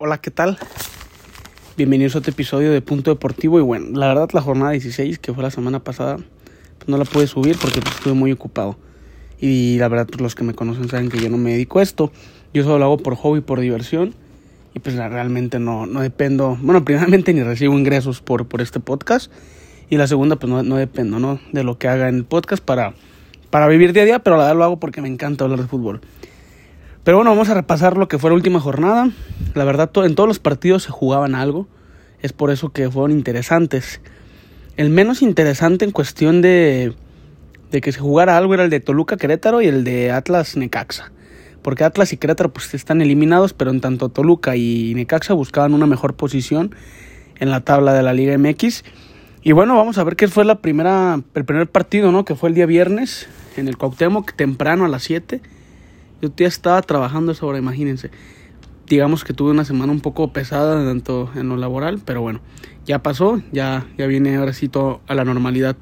Hola, ¿qué tal? Bienvenidos a otro episodio de Punto Deportivo. Y bueno, la verdad, la jornada 16, que fue la semana pasada, pues no la pude subir porque pues, estuve muy ocupado. Y la verdad, pues los que me conocen saben que yo no me dedico a esto. Yo solo lo hago por hobby, por diversión. Y pues realmente no, no dependo. Bueno, primeramente ni recibo ingresos por, por este podcast. Y la segunda, pues no, no dependo, ¿no? De lo que haga en el podcast para, para vivir día a día, pero la verdad lo hago porque me encanta hablar de fútbol. Pero bueno, vamos a repasar lo que fue la última jornada. La verdad, en todos los partidos se jugaban algo. Es por eso que fueron interesantes. El menos interesante en cuestión de, de que se jugara algo era el de Toluca Querétaro y el de Atlas Necaxa. Porque Atlas y Querétaro pues están eliminados, pero en tanto Toluca y Necaxa buscaban una mejor posición en la tabla de la Liga MX. Y bueno, vamos a ver qué fue la primera, el primer partido, ¿no? Que fue el día viernes en el Cuauhtémoc, temprano a las 7 yo ya estaba trabajando esa hora, imagínense. Digamos que tuve una semana un poco pesada tanto en lo laboral, pero bueno, ya pasó, ya, ya viene ahora sí todo a la normalidad.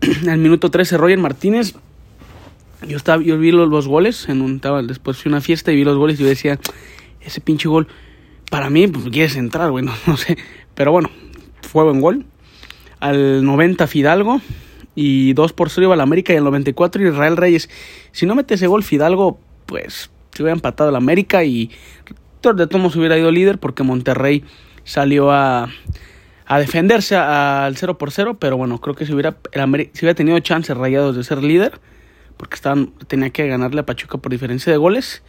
Al minuto 13, Roger Martínez. Yo estaba, yo vi los, los goles, en un, estaba, después fui una fiesta y vi los goles y yo decía, ese pinche gol, para mí, pues quieres entrar, bueno, no sé. Pero bueno, fue buen gol. Al 90 Fidalgo, y 2 por 0 iba la América y el 94 Israel Reyes. Si no mete ese gol Fidalgo, pues se hubiera empatado la América y de todos hubiera ido líder porque Monterrey salió a, a defenderse al 0 por 0, pero bueno, creo que si hubiera, si hubiera tenido chances rayados de ser líder, porque estaban, tenía que ganarle a Pachuca por diferencia de goles,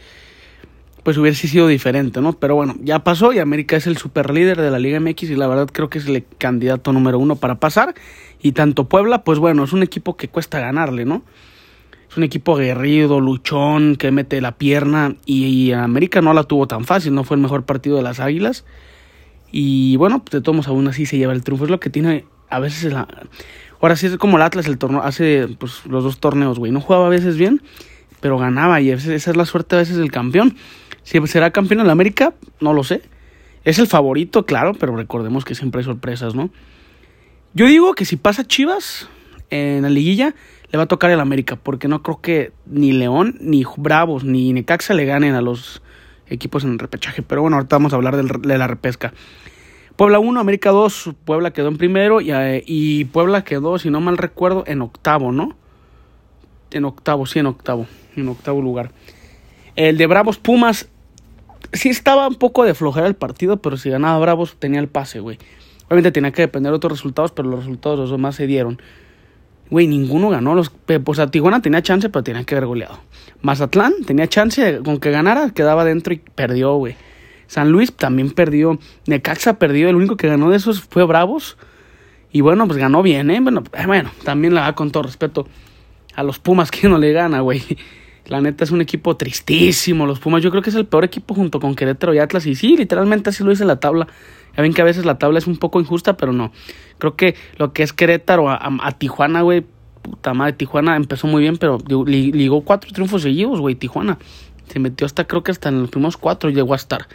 pues hubiese sido diferente, ¿no? Pero bueno, ya pasó y América es el super líder de la Liga MX y la verdad creo que es el candidato número uno para pasar. Y tanto Puebla, pues bueno, es un equipo que cuesta ganarle, ¿no? Es un equipo aguerrido, luchón, que mete la pierna y, América no la tuvo tan fácil, no fue el mejor partido de las Águilas. Y bueno, pues de todos aún así se lleva el triunfo, es lo que tiene a veces la... Ahora sí es como el Atlas el torneo, hace pues, los dos torneos, güey, no jugaba a veces bien, pero ganaba y esa es la suerte a veces del campeón. Si será campeón en la América, no lo sé. Es el favorito, claro, pero recordemos que siempre hay sorpresas, ¿no? Yo digo que si pasa Chivas en la liguilla, le va a tocar el América, porque no creo que ni León, ni Bravos, ni Necaxa le ganen a los equipos en el repechaje. Pero bueno, ahorita vamos a hablar de la repesca. Puebla 1, América 2, Puebla quedó en primero y, eh, y, Puebla quedó, si no mal recuerdo, en octavo, ¿no? En octavo, sí, en octavo, en octavo lugar. El de Bravos Pumas sí estaba un poco de flojera el partido, pero si ganaba Bravos tenía el pase, güey. Obviamente tenía que depender de otros resultados, pero los resultados los demás se dieron. Güey, ninguno ganó. Los, pues a Tijuana tenía chance, pero tenía que haber goleado. Mazatlán tenía chance con que ganara, quedaba dentro y perdió, güey. San Luis también perdió. Necaxa perdió. El único que ganó de esos fue Bravos. Y bueno, pues ganó bien, ¿eh? Bueno, eh, bueno también la da con todo respeto a los Pumas que no le gana, güey. La neta es un equipo tristísimo. Los Pumas, yo creo que es el peor equipo junto con Querétaro y Atlas. Y sí, literalmente así lo dice la tabla. Ya ven que a veces la tabla es un poco injusta, pero no. Creo que lo que es Querétaro a, Tijuana, güey. Puta madre, Tijuana empezó muy bien, pero ligó cuatro triunfos seguidos, güey. Tijuana se metió hasta, creo que hasta en los primeros cuatro llegó a estar.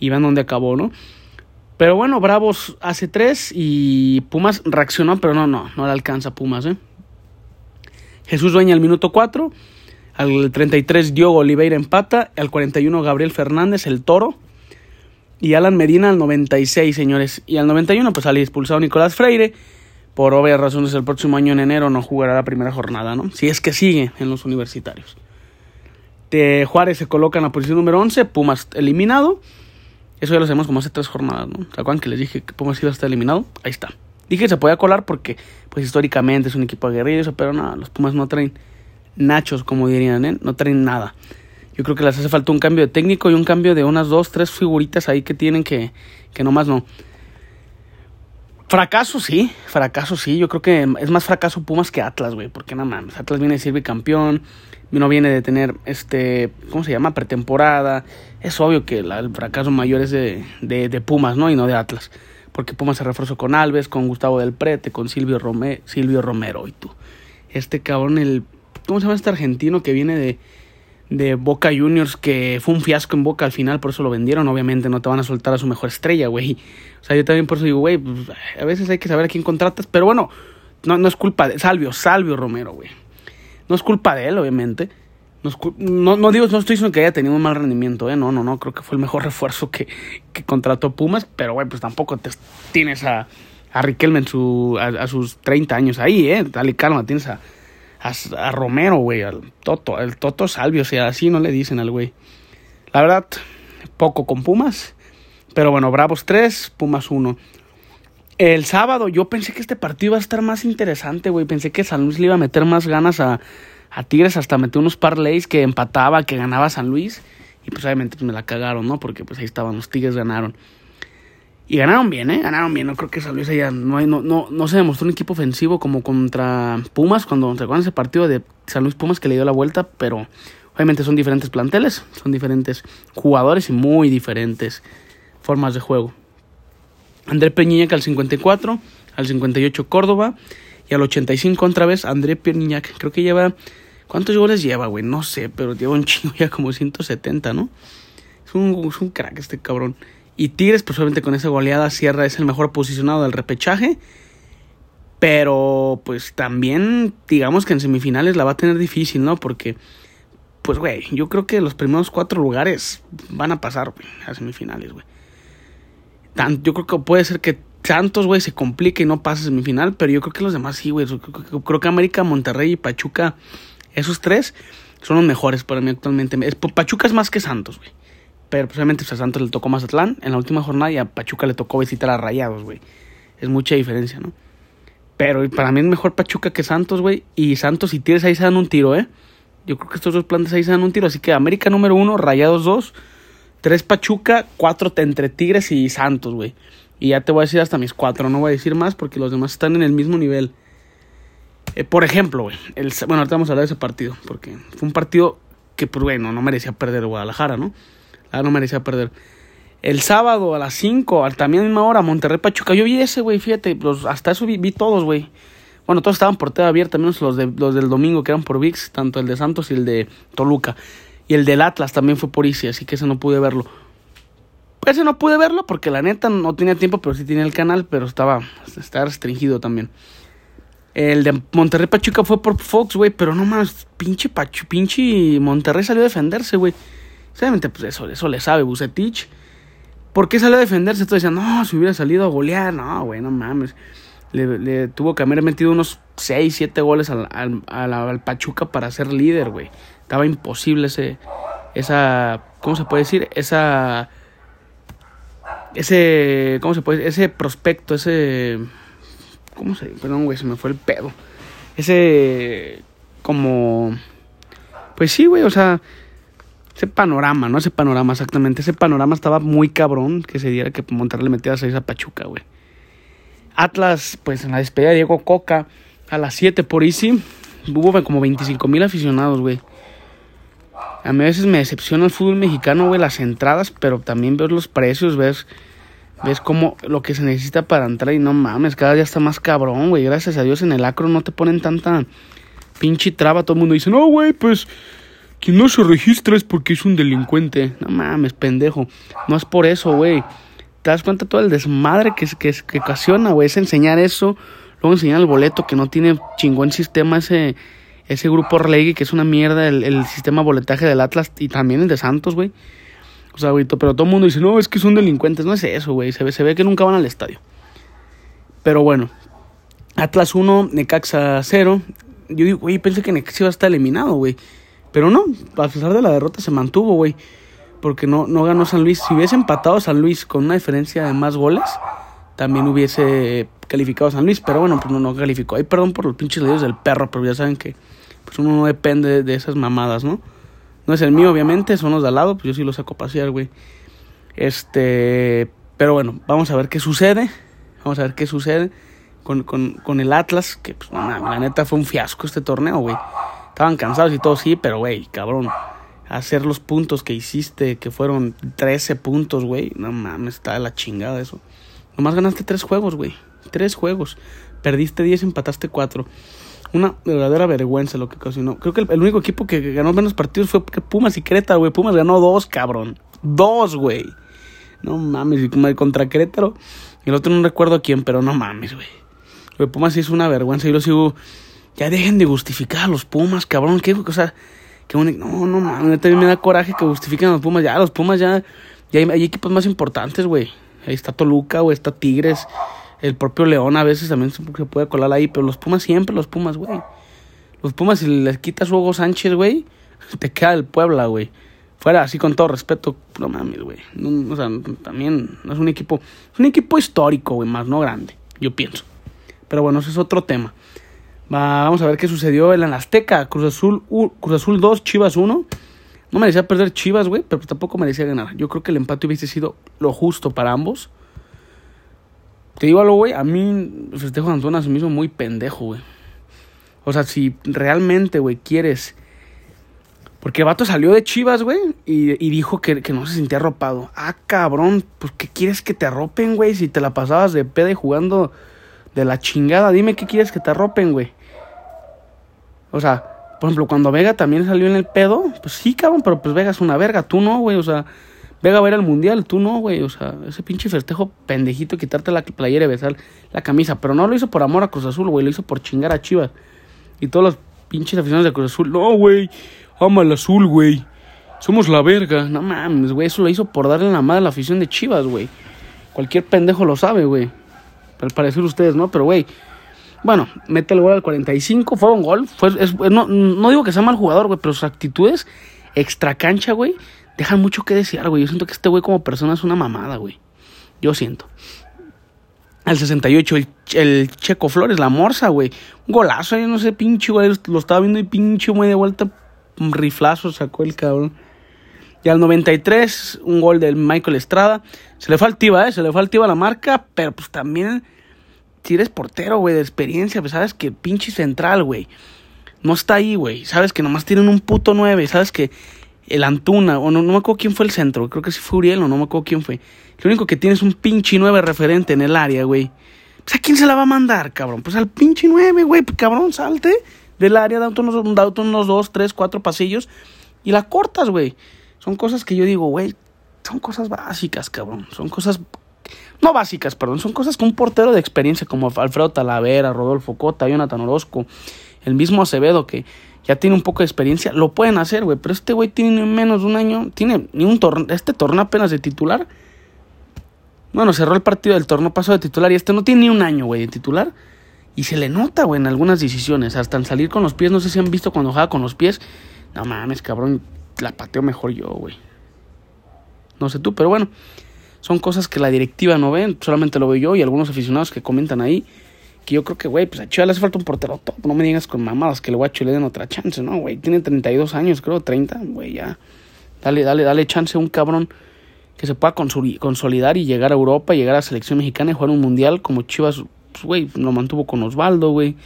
Y van donde acabó, ¿no? Pero bueno, Bravos hace tres y Pumas reaccionó, pero no, no, no le alcanza Pumas, ¿eh? Jesús Dueña al minuto cuatro. Al 33 Diogo Oliveira empata. Al 41 Gabriel Fernández, el toro. Y Alan Medina al 96, señores. Y al 91 pues sale expulsado Nicolás Freire. Por obvias razones el próximo año en enero no jugará la primera jornada, ¿no? Si es que sigue en los universitarios. De Juárez se coloca en la posición número 11. Pumas eliminado. Eso ya lo sabemos como hace tres jornadas, ¿no? ¿Se acuerdan que les dije que Pumas iba a estar eliminado? Ahí está. Dije que se podía colar porque, pues históricamente es un equipo aguerrido, pero no, los Pumas no traen nachos, como dirían, ¿eh? no traen nada. Yo creo que les hace falta un cambio de técnico y un cambio de unas dos, tres figuritas ahí que tienen que, que nomás no. Fracaso sí, fracaso sí. Yo creo que es más fracaso Pumas que Atlas, güey. Porque no mames, Atlas viene de ser bicampeón, no viene de tener, este, ¿cómo se llama? Pretemporada. Es obvio que el fracaso mayor es de, de, de, Pumas, ¿no? Y no de Atlas. Porque Pumas se reforzó con Alves, con Gustavo del Prete, con Silvio, Rome, Silvio Romero y tú. Este cabrón, el ¿Cómo se llama este argentino que viene de, de Boca Juniors que fue un fiasco en Boca al final, por eso lo vendieron. Obviamente no te van a soltar a su mejor estrella, güey. O sea, yo también por eso digo, güey, pues, a veces hay que saber a quién contratas, pero bueno, no, no es culpa de Salvio, Salvio Romero, güey. No es culpa de él, obviamente. no, digo, no estoy diciendo que haya tenido un mal rendimiento, ¿eh? No, no, no, creo que fue el mejor refuerzo que, que contrató Pumas, pero, güey, pues tampoco te, tienes a, a Riquelme en su, a, sus 30 años ahí, ¿eh? Dale calma, tienes a, a, Romero, güey, al Toto, el Toto Salvio, o sea, así no le dicen al güey. La verdad, poco con Pumas, pero bueno, Bravos 3, Pumas 1. El sábado yo pensé que este partido iba a estar más interesante, güey. Pensé que San Luis le iba a meter más ganas a, a Tigres, hasta metió unos parlays que empataba, que ganaba San Luis. Y pues obviamente pues, me la cagaron, ¿no? Porque pues ahí estaban, los Tigres ganaron. Y ganaron bien, ¿eh? Ganaron bien. No creo que San Luis allá no, no, no, no se demostró un equipo ofensivo como contra Pumas, cuando se ese partido de San Luis Pumas que le dio la vuelta, pero obviamente son diferentes planteles, son diferentes jugadores y muy diferentes formas de juego. André Peñiñac al 54, al 58 Córdoba y al 85 otra vez André Peñiñac. Creo que lleva... ¿Cuántos goles lleva, güey? No sé, pero lleva un chingo ya como 170, ¿no? Es un, es un crack este cabrón. Y Tigres, pues obviamente con esa goleada Sierra es el mejor posicionado del repechaje. Pero pues también digamos que en semifinales la va a tener difícil, ¿no? Porque, pues güey, yo creo que los primeros cuatro lugares van a pasar, a semifinales, güey yo creo que puede ser que Santos, güey, se complique y no pase semifinal, pero yo creo que los demás sí, güey. Creo que América, Monterrey y Pachuca, esos tres, son los mejores para mí actualmente. Pachuca es más que Santos, güey. Pero precisamente pues, a Santos le tocó Mazatlán en la última jornada y a Pachuca le tocó visitar a Rayados, güey. Es mucha diferencia, ¿no? Pero para mí es mejor Pachuca que Santos, güey. Y Santos y Tigres ahí se dan un tiro, ¿eh? Yo creo que estos dos plantes ahí se dan un tiro. Así que América número uno, Rayados dos. Tres Pachuca, cuatro entre Tigres y Santos, güey. Y ya te voy a decir hasta mis cuatro, no voy a decir más porque los demás están en el mismo nivel. Eh, por ejemplo, güey, bueno, ahorita vamos a hablar de ese partido, porque fue un partido que, pues, bueno, no merecía perder Guadalajara, ¿no? Ah, no merecía perder. El sábado a las 5, también a la misma hora, Monterrey Pachuca. Yo vi ese, güey, fíjate, hasta eso vi, todos, güey. Bueno, todos estaban por TV abierta, menos los, de, los del domingo que eran por VIX, tanto el de Santos y el de Toluca. Y el del Atlas también fue por Easy, así que ese no pude verlo. Ese no pude verlo porque la neta no tenía tiempo, pero sí tenía el canal, pero estaba, estaba restringido también. El de Monterrey Pachuca fue por Fox, güey, pero no más, pinche Pachu, pinche Monterrey salió a defenderse, güey. Obviamente, pues eso, eso le sabe Bucetich. ¿Por qué salió a defenderse? Todos decían, no, si hubiera salido a golear, no, güey, no mames. Le, tuvo que haber metido unos 6, 7 goles al, al, al Pachuca para ser líder, güey. Estaba imposible ese, esa, ¿cómo se puede decir? Esa, ese, ¿cómo se puede Ese prospecto, ese, ¿cómo se? Perdón, güey, se me fue el pedo. Ese, como, pues sí, güey, o sea, ese panorama, ¿no? Ese panorama, exactamente. Ese panorama estaba muy cabrón que se diera que Monterrey le metiera 6 a Pachuca, güey. Atlas, pues en la despedida de Diego Coca a las 7 por Easy, hubo como 25 mil aficionados, güey. A mí a veces me decepciona el fútbol mexicano, güey, las entradas, pero también ves los precios, ves, ves como lo que se necesita para entrar y no mames, cada día está más cabrón, güey. Gracias a Dios en el acro no te ponen tanta pinche traba. Todo el mundo dice, no, güey, pues quien no se registra es porque es un delincuente. No mames, pendejo. No es por eso, güey. ¿Te das cuenta todo el desmadre que, que, que ocasiona, güey? Es enseñar eso, luego enseñar el boleto que no tiene chingón sistema ese ese grupo Relegui, que es una mierda, el, el sistema boletaje del Atlas y también el de Santos, güey. O sea, güey, pero todo el mundo dice, no, es que son delincuentes. No es eso, güey. Se ve, se ve que nunca van al estadio. Pero bueno, Atlas 1, Necaxa 0. Yo digo, güey, pensé que Necaxa iba a estar eliminado, güey. Pero no, a pesar de la derrota se mantuvo, güey. Porque no, no ganó San Luis. Si hubiese empatado San Luis con una diferencia de más goles, también hubiese calificado San Luis. Pero bueno, pues no, no calificó. Ay, perdón por los pinches leídos del perro, pero ya saben que pues uno no depende de esas mamadas, ¿no? No es el mío, obviamente, son los de al lado, pues yo sí los saco a pasear, güey. Este, pero bueno, vamos a ver qué sucede. Vamos a ver qué sucede con, con, con el Atlas, que pues, la neta fue un fiasco este torneo, güey. Estaban cansados y todo, sí, pero güey, cabrón. Hacer los puntos que hiciste, que fueron 13 puntos, güey. No mames, está de la chingada eso. Nomás ganaste tres juegos, güey. Tres juegos. Perdiste 10, empataste 4. Una verdadera vergüenza lo que ocasionó. Creo que el, único equipo que ganó menos partidos fue Pumas y Querétaro, güey. Pumas ganó dos, cabrón. Dos, güey. No mames, contra Querétaro. El otro no recuerdo a quién, pero no mames, güey. Pumas es una vergüenza. Y lo sigo. Ya dejen de justificar a los Pumas, cabrón. ¿Qué, o sea, Que un, no, no mames, también me da coraje que justifiquen a los Pumas. Ya, los Pumas ya, ya hay, hay equipos más importantes, güey. Ahí está Toluca, güey, está Tigres. El propio León a veces también se puede colar ahí, pero los Pumas siempre, los Pumas, güey. Los Pumas, si les quitas Hugo Sánchez, güey, te queda el Puebla, güey. Fuera, así con todo respeto, no mames, güey. No, o sea, también no es un equipo, es un equipo histórico, güey, más no grande, yo pienso. Pero bueno, ese es otro tema. Vamos a ver qué sucedió en la Azteca. Cruz Azul, Cruz Azul 2, Chivas 1. No merecía perder Chivas, güey, pero tampoco merecía ganar. Yo creo que el empate hubiese sido lo justo para ambos. Te digo algo, güey, a mí el festejo de Antona se me hizo muy pendejo, güey. O sea, si realmente, güey, quieres... Porque el vato salió de Chivas, güey, y, dijo que, no se sentía arropado. Ah, cabrón, pues ¿qué quieres que te arropen, güey? Si te la pasabas de peda y jugando de la chingada, dime qué quieres que te arropen, güey. O sea, por ejemplo, cuando Vega también salió en el pedo, pues sí, cabrón, pero pues Vega es una verga, tú no, güey, o sea, Vega va a ir al mundial, tú no, güey, o sea, ese pinche festejo pendejito, quitarte la playera y besar la camisa, pero no lo hizo por amor a Cruz Azul, güey, lo hizo por chingar a Chivas. Y todos los pinches aficionados de Cruz Azul, no, güey, ama el azul, güey. Somos la verga. No mames, güey, eso lo hizo por darle la madre a la afición de Chivas, güey. Cualquier pendejo lo sabe, güey. Al parecer ustedes, ¿no? Pero, güey, bueno, mete el gol al 45, fue un gol. Fue, no, no, digo que sea mal jugador, güey, pero sus actitudes extra cancha, güey, dejan mucho que desear, güey. Yo siento que este güey como persona es una mamada, güey. Yo siento. Al 68, el, el Checo Flores, la morsa, güey. Un golazo, yo no sé, pinche, güey. Lo estaba viendo y pinche, güey, de vuelta. Un riflazo sacó el cabrón. Y al 93, un gol del Michael Estrada. Se le fue altiva, ¿eh? Se le fue altiva la marca, pero pues también, si eres portero, güey, de experiencia, pues sabes que pinche central, güey. No está ahí, güey. Sabes que nomás tienen un puto 9. Sabes que el Antuna, o no, no me acuerdo quién fue el centro. Creo que sí fue Uriel o no me acuerdo quién fue. Lo único que tiene es un pinche 9 referente en el área, güey. Pues a quién se la va a mandar, cabrón. Pues al pinche 9, güey. Pues, cabrón, salte del área, da unos, unos dos, tres, cuatro pasillos y la cortas, güey. Son cosas que yo digo, güey, son cosas básicas, cabrón. Son cosas, no básicas, perdón, son cosas que un portero de experiencia como Alfredo Talavera, Rodolfo Cota, Jonathan Orozco, el mismo Acevedo que ya tiene un poco de experiencia, lo pueden hacer, güey. Pero este güey tiene menos de un año, tiene ni un torneo, este torneo apenas de titular. Bueno, cerró el partido del torneo pasado de titular y este no tiene ni un año, güey, de titular. Y se le nota, güey, en algunas decisiones. Hasta en salir con los pies, no sé si han visto cuando juega con los pies. No mames, cabrón, la pateo mejor yo, güey. No sé tú, pero bueno, son cosas que la directiva no ve, solamente lo veo yo y algunos aficionados que comentan ahí. Que yo creo que, güey, pues a Chivas le hace falta un portero top. No me digas con mamadas que el guacho le den otra chance, ¿no, güey? Tiene 32 años, creo, 30, güey, ya. Dale, dale, dale chance a un cabrón que se pueda consolidar y llegar a Europa, llegar a la selección mexicana y jugar un mundial como Chivas, pues, güey, lo mantuvo con Osvaldo, güey.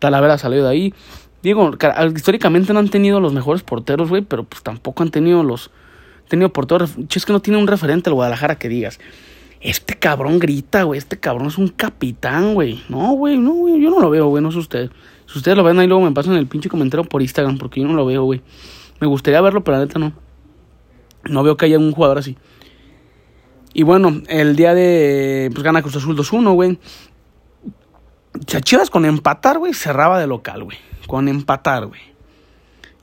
Talavera salió de ahí. Digo, históricamente no han tenido los mejores porteros, güey, pero pues tampoco han tenido los. Tenido porteros. Es que no tiene un referente el Guadalajara que digas. Este cabrón grita, güey. Este cabrón es un capitán, güey. No, güey, no, güey. Yo no lo veo, güey. No sé ustedes. Si ustedes lo ven ahí, luego me pasan el pinche comentario por Instagram, porque yo no lo veo, güey. Me gustaría verlo, pero la neta no. No veo que haya un jugador así. Y bueno, el día de. Pues gana Cruz Azul 2-1, güey. Chivas con empatar, güey, cerraba de local, güey con empatar, güey.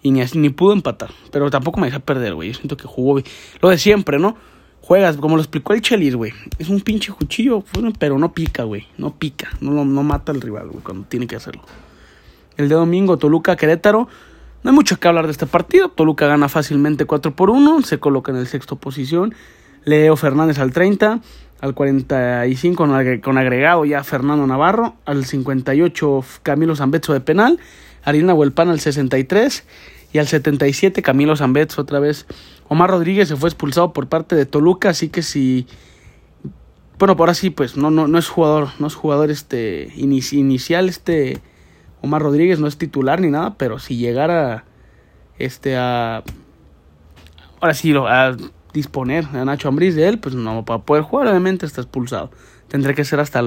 Y ni, ni pudo empatar. Pero tampoco me deja perder, güey. Yo siento que jugó Lo de siempre, ¿no? Juegas, como lo explicó el Chelis, güey. Es un pinche cuchillo, pero no pica, güey. No pica. No, no mata al rival, güey, cuando tiene que hacerlo. El de domingo, Toluca, Querétaro. No hay mucho que hablar de este partido. Toluca gana fácilmente 4 por 1. Se coloca en el sexto posición. Leo Fernández al 30. Al 45 con agregado ya Fernando Navarro. Al 58 Camilo Zambetso de penal. Arina Huelpan al 63 y al 77 Camilo Zambetz otra vez. Omar Rodríguez se fue expulsado por parte de Toluca, así que si bueno, por así pues no no no es jugador, no es jugador este inicial este Omar Rodríguez no es titular ni nada, pero si llegara este a ahora sí a disponer a Nacho Ambriz de él, pues no va a poder jugar, obviamente está expulsado. Tendré que ser hasta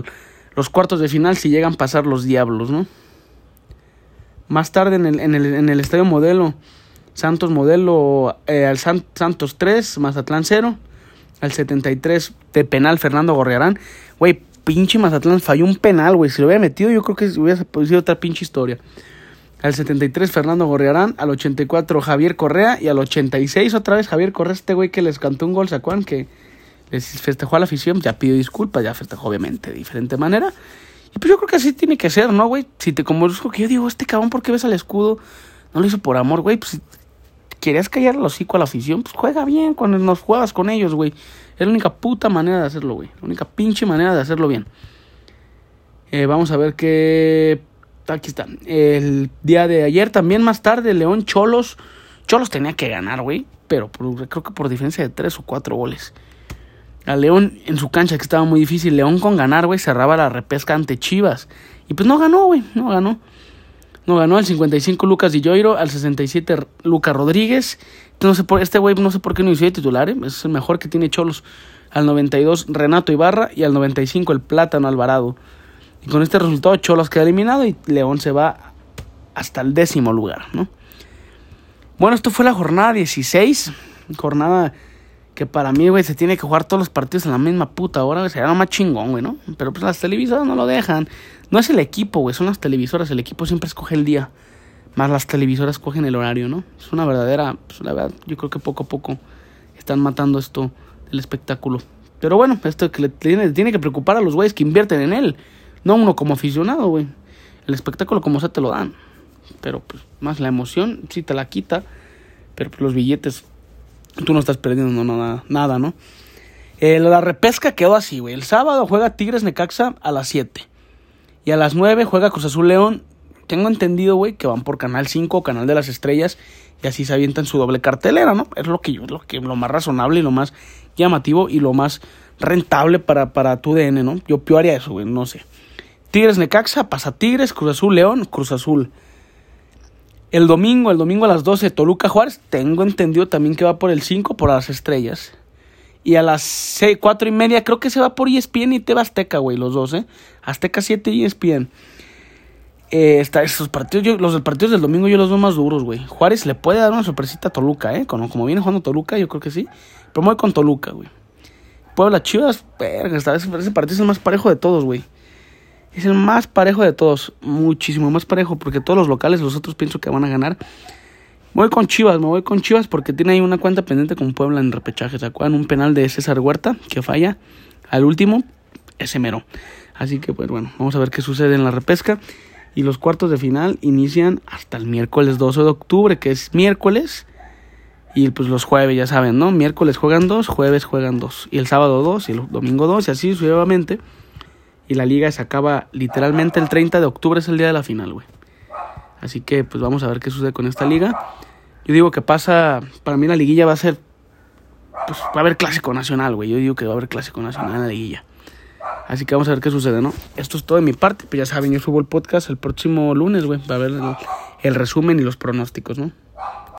los cuartos de final si llegan a pasar los diablos, ¿no? Más tarde en el, en el, en el estadio modelo, Santos modelo eh, al Santos 3, Mazatlán 0. Al 73 de penal Fernando Gorriarán. Güey, pinche Mazatlán falló un penal, güey. Si lo hubiera metido, yo creo que hubiera sido otra pinche historia. Al 73 Fernando Gorriarán, al 84 Javier Correa y al 86 otra vez Javier Correa, este güey que les cantó un gol, ¿sacuan? Que les festejó a la afición, ya pidió disculpas, ya festejó obviamente de diferente manera. Y pues yo creo que así tiene que ser, ¿no, güey? Si te como que yo digo, este cabrón, ¿por qué ves al escudo? No lo hizo por amor, güey. Pues si querías callar el hocico a la afición, pues juega bien cuando nos juegas con ellos, güey. Es la única puta manera de hacerlo, güey. La única pinche manera de hacerlo bien. Eh, vamos a ver qué. Aquí está. El día de ayer, también más tarde, León Cholos. Cholos tenía que ganar, güey. Pero creo que por diferencia de tres o cuatro goles. A León en su cancha, que estaba muy difícil. León con ganar, güey, cerraba la repesca ante Chivas. Y pues no ganó, güey. No ganó. No ganó al 55 Lucas Di al 67 Lucas Rodríguez. No sé por, este güey no sé por qué no hizo de titular, ¿eh? es el mejor que tiene Cholos. Al 92 Renato Ibarra y al 95 el Plátano Alvarado. Y con este resultado Cholos queda eliminado y León se va hasta el décimo lugar, ¿no? Bueno, esto fue la jornada 16, jornada que para mí, güey, se tiene que jugar todos los partidos en la misma puta hora, Sería lo más chingón, güey, ¿no? Pero pues las televisoras no lo dejan. No es el equipo, güey, son las televisoras. El equipo siempre escoge el día. Más las televisoras cogen el horario, ¿no? Es una verdadera, pues la verdad, yo creo que poco a poco están matando esto del espectáculo. Pero bueno, esto que le tiene, tiene que preocupar a los güeyes que invierten en él. No uno como aficionado, güey. El espectáculo como sea te lo dan. Pero pues más la emoción sí te la quita. Pero pues los billetes tú no estás perdiendo nada, nada ¿no? Eh, la repesca quedó así, güey. El sábado juega Tigres Necaxa a las 7. Y a las 9 juega Cruz Azul León. Tengo entendido, güey, que van por Canal 5, Canal de las Estrellas. Y así se avientan su doble cartelera, ¿no? Es lo que yo, lo, lo más razonable y lo más llamativo y lo más rentable para, para tu DN, ¿no? Yo, yo eso, güey, no sé. Tigres Necaxa, pasa Tigres, Cruz Azul León, Cruz Azul. El domingo, el domingo a las 12, Toluca Juárez. Tengo entendido también que va por el 5 por las estrellas. Y a las 6, 4 y media creo que se va por ESPN y Teba Azteca, güey, los dos, ¿eh? Azteca 7 y ESPN. Eh, partidos, los partidos del domingo yo los veo más duros, güey. Juárez le puede dar una sorpresita a Toluca, ¿eh? Como, viene jugando Toluca, yo creo que sí. Pero me voy con Toluca, güey. Puebla Chivas, verga, ese partido es el más parejo de todos, güey. Es el más parejo de todos. Muchísimo más parejo. Porque todos los locales, los otros pienso que van a ganar. Voy con Chivas, me voy con Chivas porque tiene ahí una cuenta pendiente con Puebla en repechaje. ¿Se acuerdan? Un penal de César Huerta que falla al último. Ese mero. Así que, pues bueno, vamos a ver qué sucede en la repesca. Y los cuartos de final inician hasta el miércoles 12 de octubre, que es miércoles. Y pues los jueves, ya saben, ¿no? Miércoles juegan dos, jueves juegan dos. Y el sábado dos, y el domingo dos, y así sucesivamente y la liga se acaba literalmente el 30 de octubre, es el día de la final, güey. Así que pues vamos a ver qué sucede con esta liga. Yo digo que pasa, para mí la liguilla va a ser, pues va a haber clásico nacional, güey. Yo digo que va a haber clásico nacional en la liguilla. Así que vamos a ver qué sucede, ¿no? Esto es todo de mi parte, pues ya saben, yo subo el podcast el próximo lunes, güey, para ver el resumen y los pronósticos, ¿no?